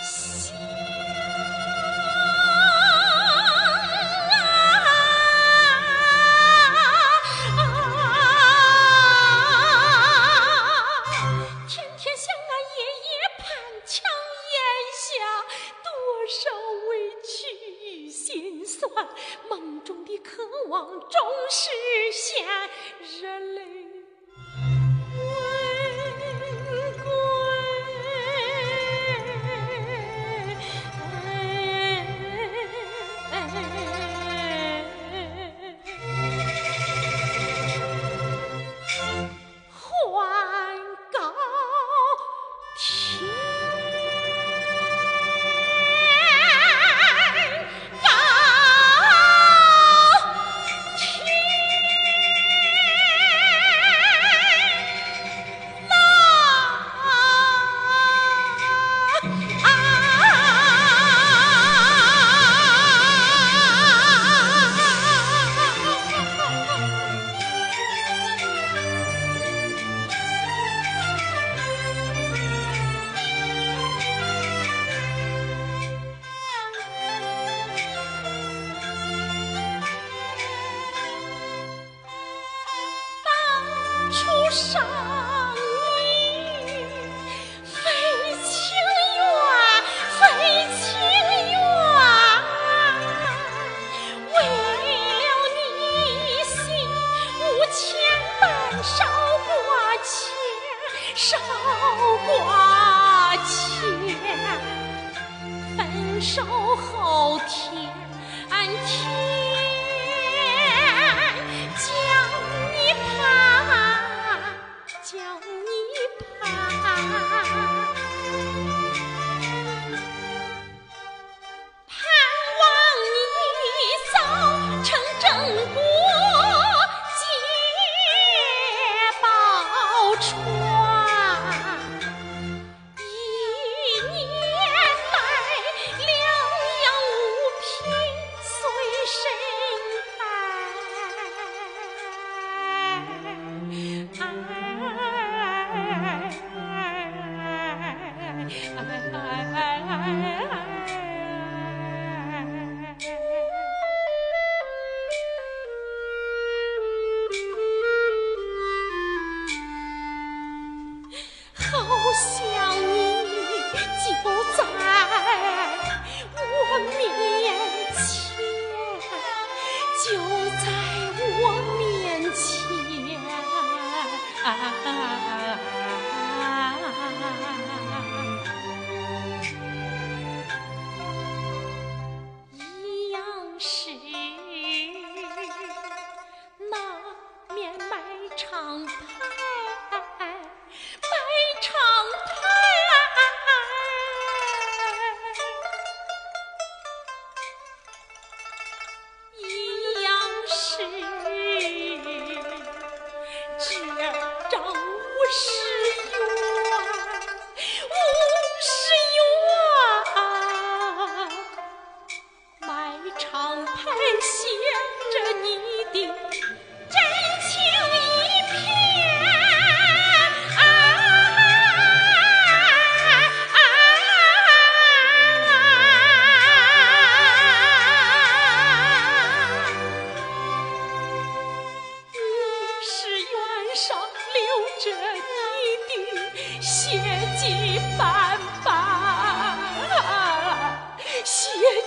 想啊天天想啊夜夜盼强咽下多少委屈与心酸梦中的渴望终实现人类伤你非情愿，非情愿。为了你心无牵，绊少挂牵，少挂牵。分手后天天。Bye. Amen.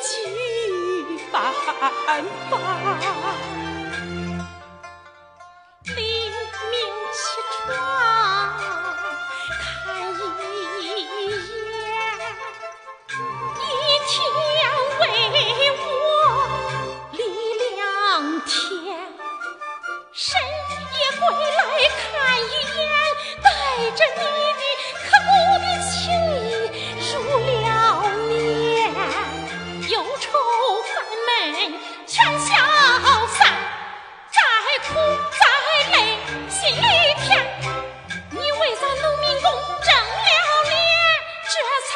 气翻翻，黎明起床看一眼，一天为我立两天，深夜归来看一。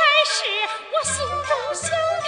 还是我心中想